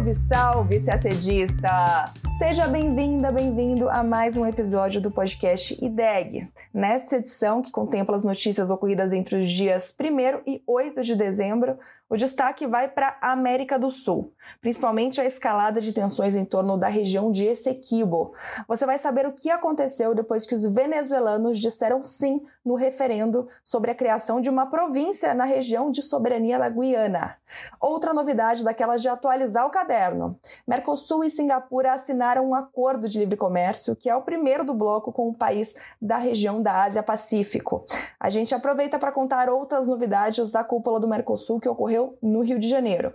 Salve, salve, assediasta! Seja bem-vinda, bem-vindo a mais um episódio do podcast IDEG. Nesta edição, que contempla as notícias ocorridas entre os dias 1 e 8 de dezembro, o destaque vai para a América do Sul, principalmente a escalada de tensões em torno da região de Essequibo. Você vai saber o que aconteceu depois que os venezuelanos disseram sim no referendo sobre a criação de uma província na região de soberania da Guiana. Outra novidade daquelas de atualizar o caderno. Mercosul e Singapura assinaram um acordo de livre comércio, que é o primeiro do bloco com o país da região da Ásia-Pacífico. A gente aproveita para contar outras novidades da cúpula do Mercosul que ocorreu no Rio de Janeiro.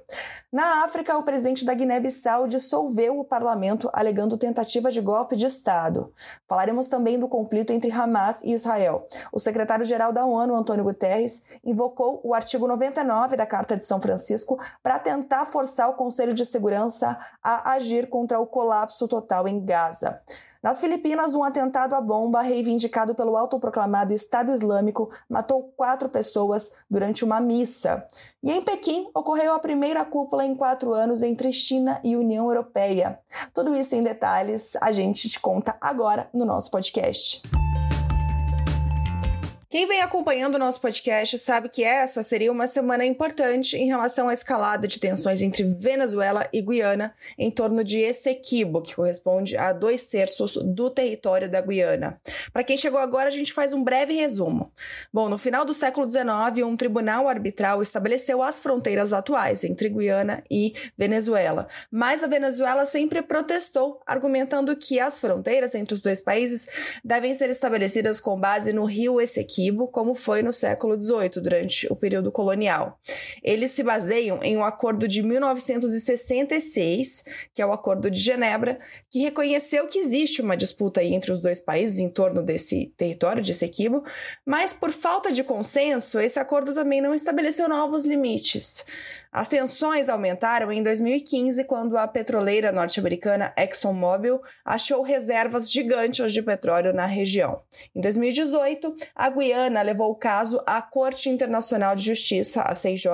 Na África, o presidente da Guiné-Bissau dissolveu o parlamento alegando tentativa de golpe de Estado. Falaremos também do conflito entre Hamas e Israel. O secretário-geral da ONU, Antônio Guterres, invocou o artigo 99 da Carta de São Francisco para tentar forçar o Conselho de Segurança a agir contra o colapso total em Gaza. Nas Filipinas, um atentado à bomba reivindicado pelo autoproclamado Estado Islâmico matou quatro pessoas durante uma missa. E em Pequim, ocorreu a primeira cúpula em quatro anos entre China e União Europeia. Tudo isso em detalhes a gente te conta agora no nosso podcast. Quem vem acompanhando o nosso podcast sabe que essa seria uma semana importante em relação à escalada de tensões entre Venezuela e Guiana em torno de Essequibo, que corresponde a dois terços do território da Guiana. Para quem chegou agora, a gente faz um breve resumo. Bom, no final do século XIX, um tribunal arbitral estabeleceu as fronteiras atuais entre Guiana e Venezuela, mas a Venezuela sempre protestou, argumentando que as fronteiras entre os dois países devem ser estabelecidas com base no rio Essequibo como foi no século XVIII, durante o período colonial. Eles se baseiam em um acordo de 1966, que é o Acordo de Genebra, que reconheceu que existe uma disputa entre os dois países em torno desse território, de Essequibo, mas por falta de consenso, esse acordo também não estabeleceu novos limites. As tensões aumentaram em 2015, quando a petroleira norte-americana ExxonMobil achou reservas gigantes de petróleo na região. Em 2018, a Guiana levou o caso à Corte Internacional de Justiça, a CIJ,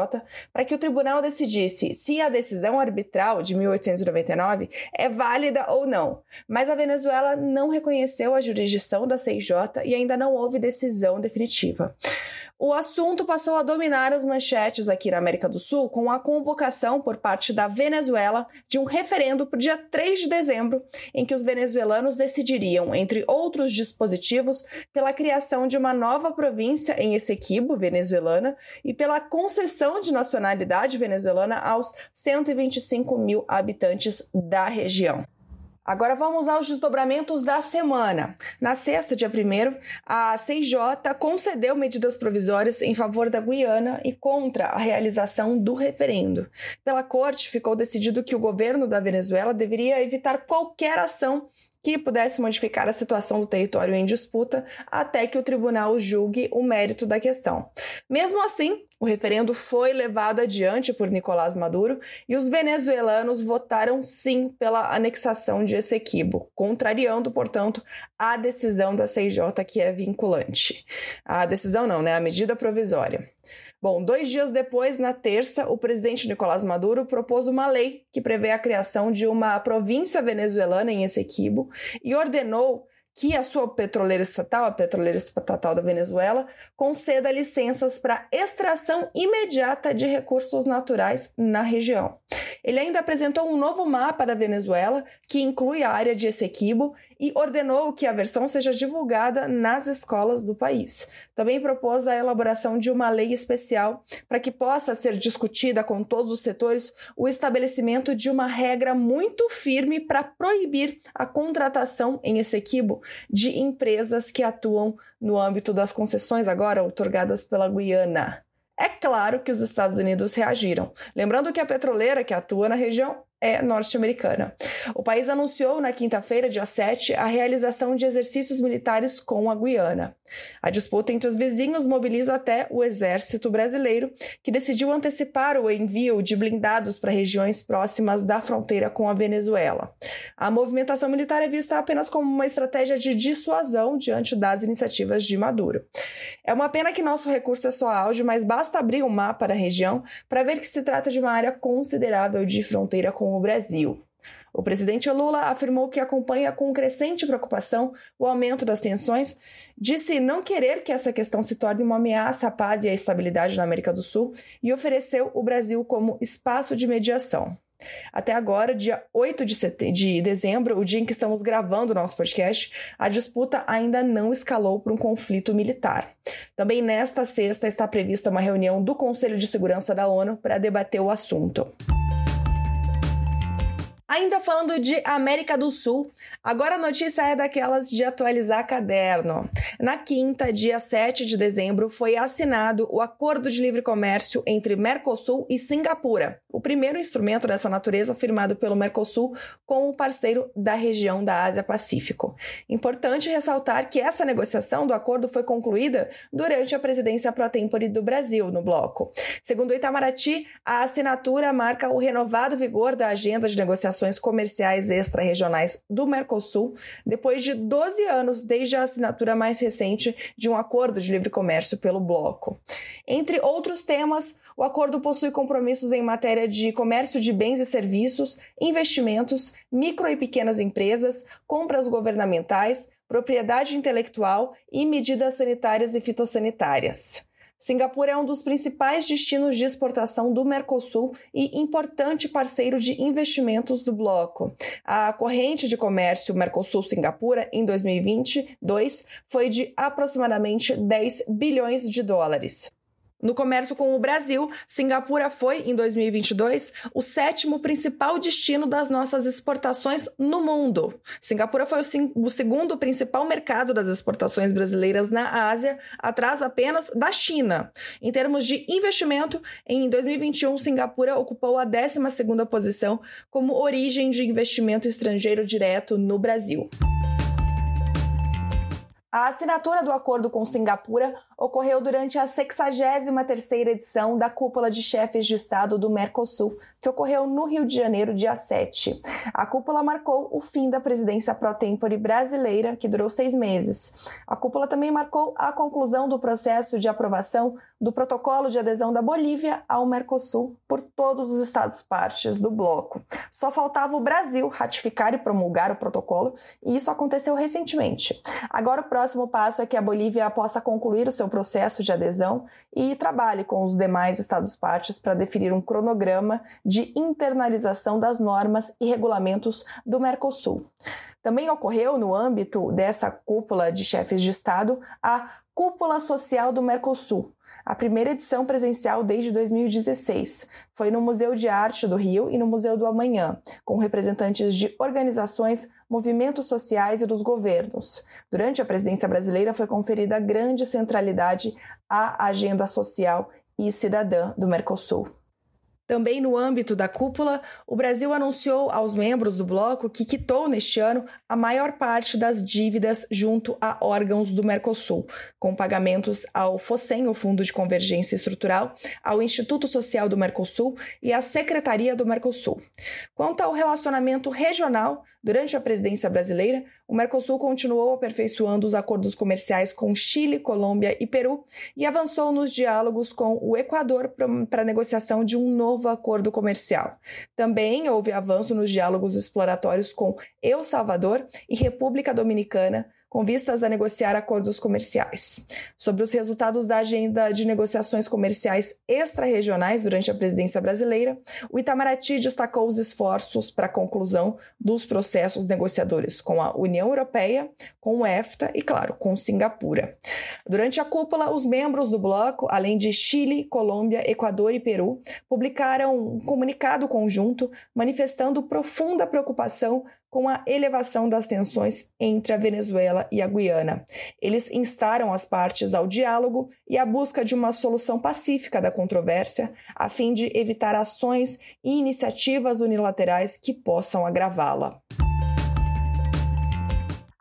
para que o tribunal decidisse se a decisão arbitral de 1899 é válida ou não. Mas a Venezuela não reconheceu a jurisdição da CIJ e ainda não houve decisão definitiva. O assunto passou a dominar as manchetes aqui na América do Sul com a convocação por parte da Venezuela de um referendo para o dia 3 de dezembro, em que os venezuelanos decidiriam, entre outros dispositivos, pela criação de uma nova província em Essequibo, venezuelana, e pela concessão de nacionalidade venezuelana aos 125 mil habitantes da região. Agora vamos aos desdobramentos da semana. Na sexta, dia 1, a CIJ concedeu medidas provisórias em favor da Guiana e contra a realização do referendo. Pela corte, ficou decidido que o governo da Venezuela deveria evitar qualquer ação que pudesse modificar a situação do território em disputa até que o tribunal julgue o mérito da questão. Mesmo assim, o referendo foi levado adiante por Nicolás Maduro e os venezuelanos votaram sim pela anexação de Essequibo, contrariando, portanto, a decisão da CIJ que é vinculante. A decisão não, né? A medida provisória. Bom, dois dias depois, na terça, o presidente Nicolás Maduro propôs uma lei que prevê a criação de uma província venezuelana em Essequibo e ordenou que a sua petroleira estatal, a petroleira estatal da Venezuela, conceda licenças para extração imediata de recursos naturais na região. Ele ainda apresentou um novo mapa da Venezuela, que inclui a área de Essequibo, e ordenou que a versão seja divulgada nas escolas do país. Também propôs a elaboração de uma lei especial para que possa ser discutida com todos os setores o estabelecimento de uma regra muito firme para proibir a contratação em Essequibo de empresas que atuam no âmbito das concessões agora otorgadas pela Guiana. É claro que os Estados Unidos reagiram. Lembrando que a petroleira que atua na região é norte-americana. O país anunciou na quinta-feira, dia 7, a realização de exercícios militares com a Guiana. A disputa entre os vizinhos mobiliza até o exército brasileiro, que decidiu antecipar o envio de blindados para regiões próximas da fronteira com a Venezuela. A movimentação militar é vista apenas como uma estratégia de dissuasão diante das iniciativas de Maduro. É uma pena que nosso recurso é só áudio, mas basta abrir um mapa da região para ver que se trata de uma área considerável de fronteira com com o Brasil. O presidente Lula afirmou que acompanha com crescente preocupação o aumento das tensões, disse não querer que essa questão se torne uma ameaça à paz e à estabilidade na América do Sul e ofereceu o Brasil como espaço de mediação. Até agora, dia 8 de, de dezembro, o dia em que estamos gravando o nosso podcast, a disputa ainda não escalou para um conflito militar. Também nesta sexta está prevista uma reunião do Conselho de Segurança da ONU para debater o assunto. Ainda falando de América do Sul, agora a notícia é daquelas de atualizar caderno. Na quinta, dia 7 de dezembro, foi assinado o Acordo de Livre Comércio entre Mercosul e Singapura, o primeiro instrumento dessa natureza firmado pelo Mercosul com o parceiro da região da Ásia-Pacífico. Importante ressaltar que essa negociação do acordo foi concluída durante a presidência pro tempore do Brasil no bloco. Segundo o Itamaraty, a assinatura marca o renovado vigor da agenda de negociações relações comerciais extra-regionais do Mercosul, depois de 12 anos desde a assinatura mais recente de um acordo de livre comércio pelo bloco. Entre outros temas, o acordo possui compromissos em matéria de comércio de bens e serviços, investimentos, micro e pequenas empresas, compras governamentais, propriedade intelectual e medidas sanitárias e fitossanitárias. Singapura é um dos principais destinos de exportação do Mercosul e importante parceiro de investimentos do bloco. A corrente de comércio Mercosul-Singapura em 2022 foi de aproximadamente 10 bilhões de dólares. No comércio com o Brasil, Singapura foi, em 2022, o sétimo principal destino das nossas exportações no mundo. Singapura foi o, segundo principal mercado das exportações brasileiras na Ásia, atrás apenas da China. Em termos de investimento, em 2021, Singapura ocupou a 12ª posição como origem de investimento estrangeiro direto no Brasil. A assinatura do acordo com Singapura ocorreu durante a 63ª edição da Cúpula de Chefes de Estado do Mercosul, que ocorreu no Rio de Janeiro, dia 7. A cúpula marcou o fim da presidência pró-tempore brasileira, que durou seis meses. A cúpula também marcou a conclusão do processo de aprovação do protocolo de adesão da Bolívia ao Mercosul por todos os estados partes do bloco. Só faltava o Brasil ratificar e promulgar o protocolo, e isso aconteceu recentemente. Agora o próximo passo é que a Bolívia possa concluir o seu processo de adesão e trabalhe com os demais Estados-partes para definir um cronograma de internalização das normas e regulamentos do Mercosul. Também ocorreu, no âmbito dessa cúpula de chefes de Estado, a Cúpula Social do Mercosul, a primeira edição presencial desde 2016. Foi no Museu de Arte do Rio e no Museu do Amanhã, com representantes de organizações, movimentos sociais e dos governos. Durante a presidência brasileira foi conferida grande centralidade à agenda social e cidadã do Mercosul. Também no âmbito da cúpula, o Brasil anunciou aos membros do bloco que quitou neste ano a maior parte das dívidas junto a órgãos do Mercosul, com pagamentos ao FOSEM, o Fundo de Convergência Estrutural, ao Instituto Social do Mercosul e à Secretaria do Mercosul. Quanto ao relacionamento regional, durante a presidência brasileira, o Mercosul continuou aperfeiçoando os acordos comerciais com Chile, Colômbia e Peru e avançou nos diálogos com o Equador para negociação de um novo acordo comercial. Também houve avanço nos diálogos exploratórios com El Salvador e República Dominicana com vistas a negociar acordos comerciais. Sobre os resultados da agenda de negociações comerciais extra-regionais durante a presidência brasileira, o Itamaraty destacou os esforços para a conclusão dos processos negociadores com a União Europeia, com o EFTA e, claro, com Singapura. Durante a cúpula, os membros do bloco, além de Chile, Colômbia, Equador e Peru, publicaram um comunicado conjunto manifestando profunda preocupação com a elevação das tensões entre a Venezuela e a Guiana. Eles instaram as partes ao diálogo e à busca de uma solução pacífica da controvérsia, a fim de evitar ações e iniciativas unilaterais que possam agravá-la.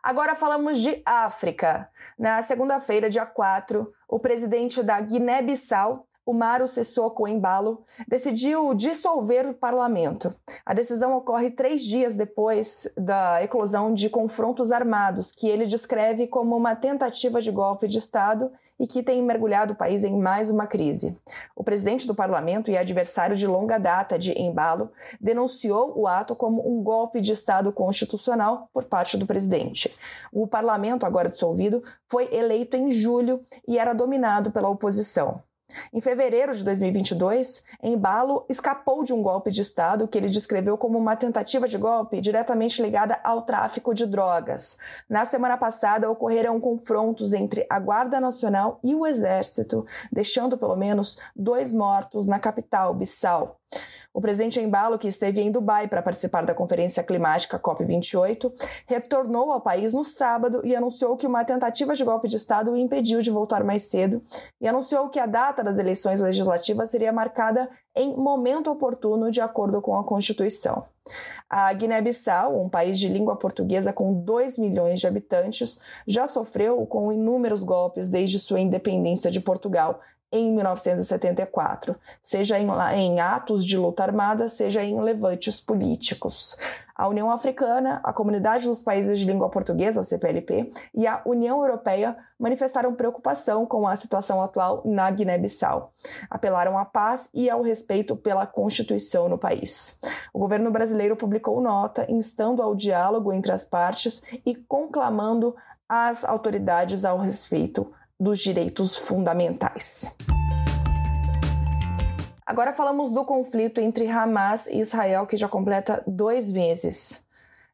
Agora falamos de África. Na segunda-feira, dia 4, o presidente da Guiné-Bissau o Maro Sissoko Embalo decidiu dissolver o parlamento. A decisão ocorre três dias depois da eclosão de confrontos armados, que ele descreve como uma tentativa de golpe de Estado e que tem mergulhado o país em mais uma crise. O presidente do parlamento e adversário de longa data de Embalo denunciou o ato como um golpe de Estado constitucional por parte do presidente. O parlamento, agora dissolvido, foi eleito em julho e era dominado pela oposição. Em fevereiro de 2022, Embalo escapou de um golpe de Estado que ele descreveu como uma tentativa de golpe diretamente ligada ao tráfico de drogas. Na semana passada, ocorreram confrontos entre a Guarda Nacional e o Exército, deixando pelo menos dois mortos na capital, Bissau. O presidente Embalo, que esteve em Dubai para participar da Conferência Climática COP28, retornou ao país no sábado e anunciou que uma tentativa de golpe de Estado o impediu de voltar mais cedo e anunciou que a data das eleições legislativas seria marcada em momento oportuno, de acordo com a Constituição. A Guiné-Bissau, um país de língua portuguesa com 2 milhões de habitantes, já sofreu com inúmeros golpes desde sua independência de Portugal em 1974, seja em, em, atos de luta armada, seja em levantes políticos. A União Africana, a Comunidade dos Países de Língua Portuguesa, CPLP, e a União Europeia manifestaram preocupação com a situação atual na Guiné-Bissau. Apelaram à paz e ao respeito pela Constituição no país. O governo brasileiro publicou nota instando ao diálogo entre as partes e conclamando as autoridades ao respeito dos direitos fundamentais. Agora falamos do conflito entre Hamas e Israel, que já completa dois meses.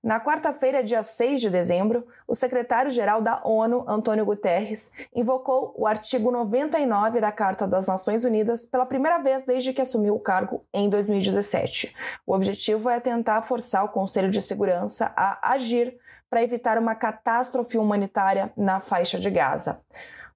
Na quarta-feira, dia 6 de dezembro, o secretário-geral da ONU, Antônio Guterres, invocou o artigo 99 da Carta das Nações Unidas pela primeira vez desde que assumiu o cargo em 2017. O objetivo é tentar forçar o Conselho de Segurança a agir para evitar uma catástrofe humanitária na faixa de Gaza.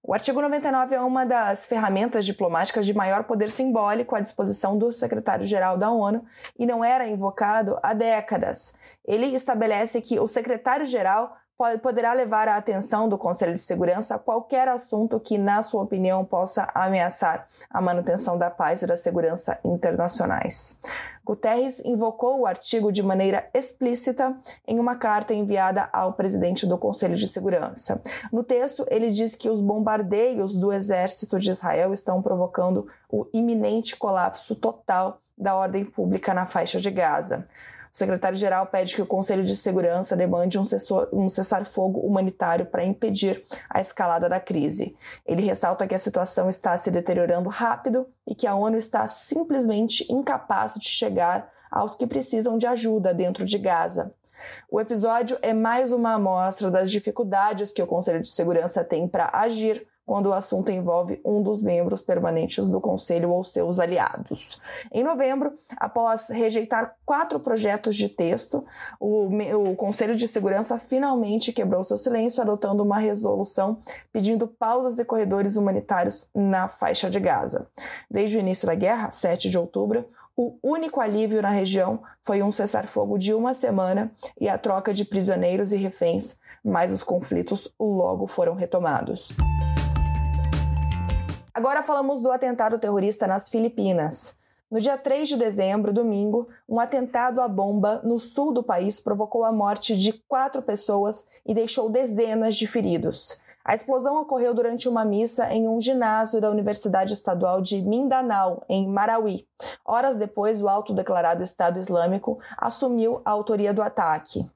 O artigo 99 é uma das ferramentas diplomáticas de maior poder simbólico à disposição do secretário-geral da ONU e não era invocado há décadas. Ele estabelece que o secretário-geral poderá levar à atenção do Conselho de Segurança qualquer assunto que, na sua opinião, possa ameaçar a manutenção da paz e da segurança internacionais. Guterres invocou o artigo de maneira explícita em uma carta enviada ao presidente do Conselho de Segurança. No texto, ele diz que os bombardeios do exército de Israel estão provocando o iminente colapso total da ordem pública na faixa de Gaza. O secretário-geral pede que o Conselho de Segurança demande um cessar-fogo humanitário para impedir a escalada da crise. Ele ressalta que a situação está se deteriorando rápido e que a ONU está simplesmente incapaz de chegar aos que precisam de ajuda dentro de Gaza. O episódio é mais uma amostra das dificuldades que o Conselho de Segurança tem para agir quando o assunto envolve um dos membros permanentes do Conselho ou seus aliados. Em novembro, após rejeitar quatro projetos de texto, o, o Conselho de Segurança finalmente quebrou seu silêncio, adotando uma resolução pedindo pausas e corredores humanitários na faixa de Gaza. Desde o início da guerra, 7 de outubro, o único alívio na região foi um cessar-fogo de uma semana e a troca de prisioneiros e reféns, mas os conflitos logo foram retomados. Agora falamos do atentado terrorista nas Filipinas. No dia 3 de dezembro, domingo, um atentado à bomba no sul do país provocou a morte de quatro pessoas e deixou dezenas de feridos. A explosão ocorreu durante uma missa em um ginásio da Universidade Estadual de Mindanao, em Marauí. Horas depois, o autodeclarado Estado Islâmico assumiu a autoria do ataque.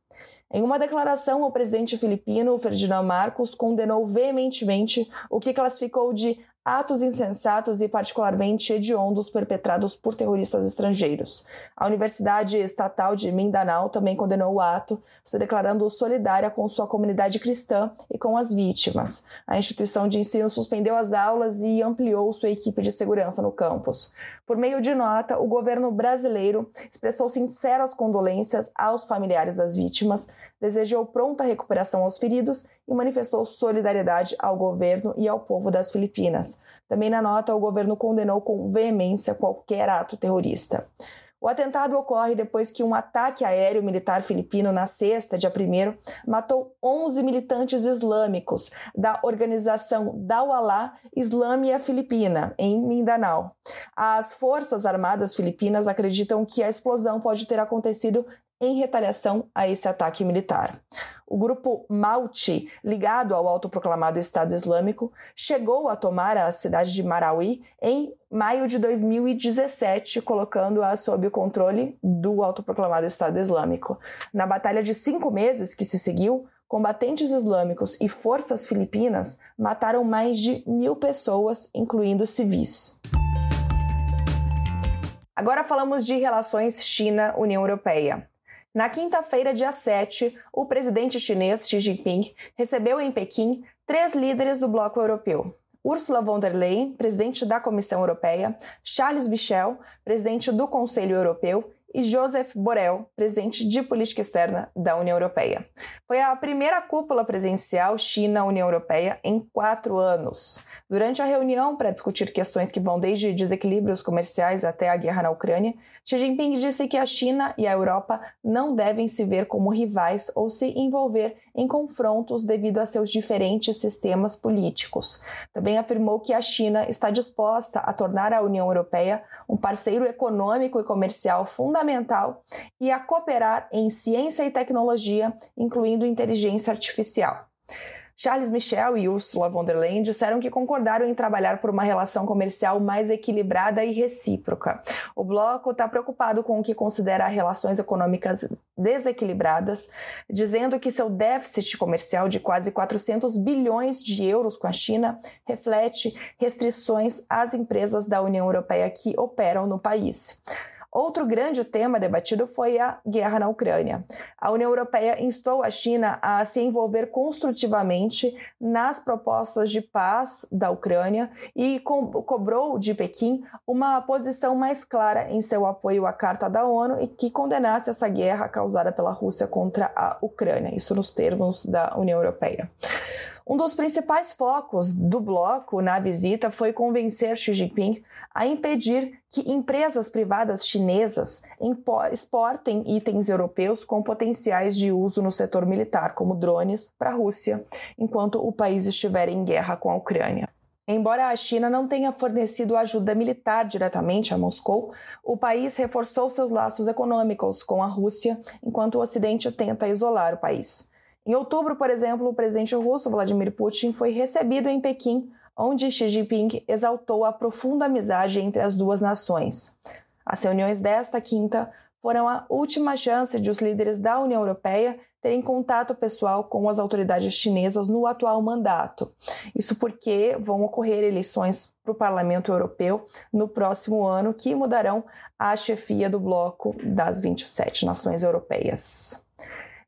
Em uma declaração, o presidente filipino Ferdinand Marcos condenou veementemente o que classificou de atos insensatos e particularmente hediondos perpetrados por terroristas estrangeiros. A Universidade Estatal de Mindanao também condenou o ato, se declarando solidária com sua comunidade cristã e com as vítimas. A instituição de ensino suspendeu as aulas e ampliou sua equipe de segurança no campus. Por meio de nota, o governo brasileiro expressou sinceras condolências aos familiares das vítimas, desejou pronta recuperação aos feridos e manifestou solidariedade ao governo e ao povo das Filipinas. Também na nota, o governo condenou com veemência qualquer ato terrorista. O atentado ocorre depois que um ataque aéreo militar filipino na sexta, dia 1 matou 11 militantes islâmicos da organização Dawala Islâmia Filipina, em Mindanao. As Forças Armadas Filipinas acreditam que a explosão pode ter acontecido em retaliação a esse ataque militar. O grupo Mauti, ligado ao autoproclamado Estado Islâmico, chegou a tomar a cidade de Marauí em maio de 2017, colocando-a sob o controle do autoproclamado Estado Islâmico. Na batalha de cinco meses que se seguiu, combatentes islâmicos e forças filipinas mataram mais de mil pessoas, incluindo civis. Agora falamos de relações China-União Europeia. Na quinta-feira, dia 7, o presidente chinês Xi Jinping recebeu em Pequim três líderes do bloco europeu. Ursula von der Leyen, presidente da Comissão Europeia, Charles Michel, presidente do Conselho Europeu, e Joseph Borrell, presidente de política externa da União Europeia. Foi a primeira cúpula presidencial China-União Europeia em quatro anos. Durante a reunião para discutir questões que vão desde desequilíbrios comerciais até a guerra na Ucrânia, Xi Jinping disse que a China e a Europa não devem se ver como rivais ou se envolver em confrontos devido a seus diferentes sistemas políticos. Também afirmou que a China está disposta a tornar a União Europeia um parceiro econômico e comercial fundamental e a cooperar em ciência e tecnologia, incluindo inteligência artificial. Charles Michel e Ursula von der Leyen disseram que concordaram em trabalhar por uma relação comercial mais equilibrada e recíproca. O bloco está preocupado com o que considera relações econômicas desequilibradas, dizendo que seu déficit comercial de quase 400 bilhões de euros com a China reflete restrições às empresas da União Europeia que operam no país. Outro grande tema debatido foi a guerra na Ucrânia. A União Europeia instou a China a se envolver construtivamente nas propostas de paz da Ucrânia e co cobrou de Pequim uma posição mais clara em seu apoio à Carta da ONU e que condenasse essa guerra causada pela Rússia contra a Ucrânia, isso nos termos da União Europeia. Um dos principais focos do bloco na visita foi convencer Xi Jinping a impedir que empresas privadas chinesas exportem itens europeus com potenciais de uso no setor militar, como drones, para a Rússia, enquanto o país estiver em guerra com a Ucrânia. Embora a China não tenha fornecido ajuda militar diretamente a Moscou, o país reforçou seus laços econômicos com a Rússia, enquanto o Ocidente tenta isolar o país. Em outubro, por exemplo, o presidente russo Vladimir Putin foi recebido em Pequim onde Xi Jinping exaltou a profunda amizade entre as duas nações. As reuniões desta quinta foram a última chance de os líderes da União Europeia terem contato pessoal com as autoridades chinesas no atual mandato. Isso porque vão ocorrer eleições para o Parlamento Europeu no próximo ano que mudarão a chefia do bloco das 27 nações europeias.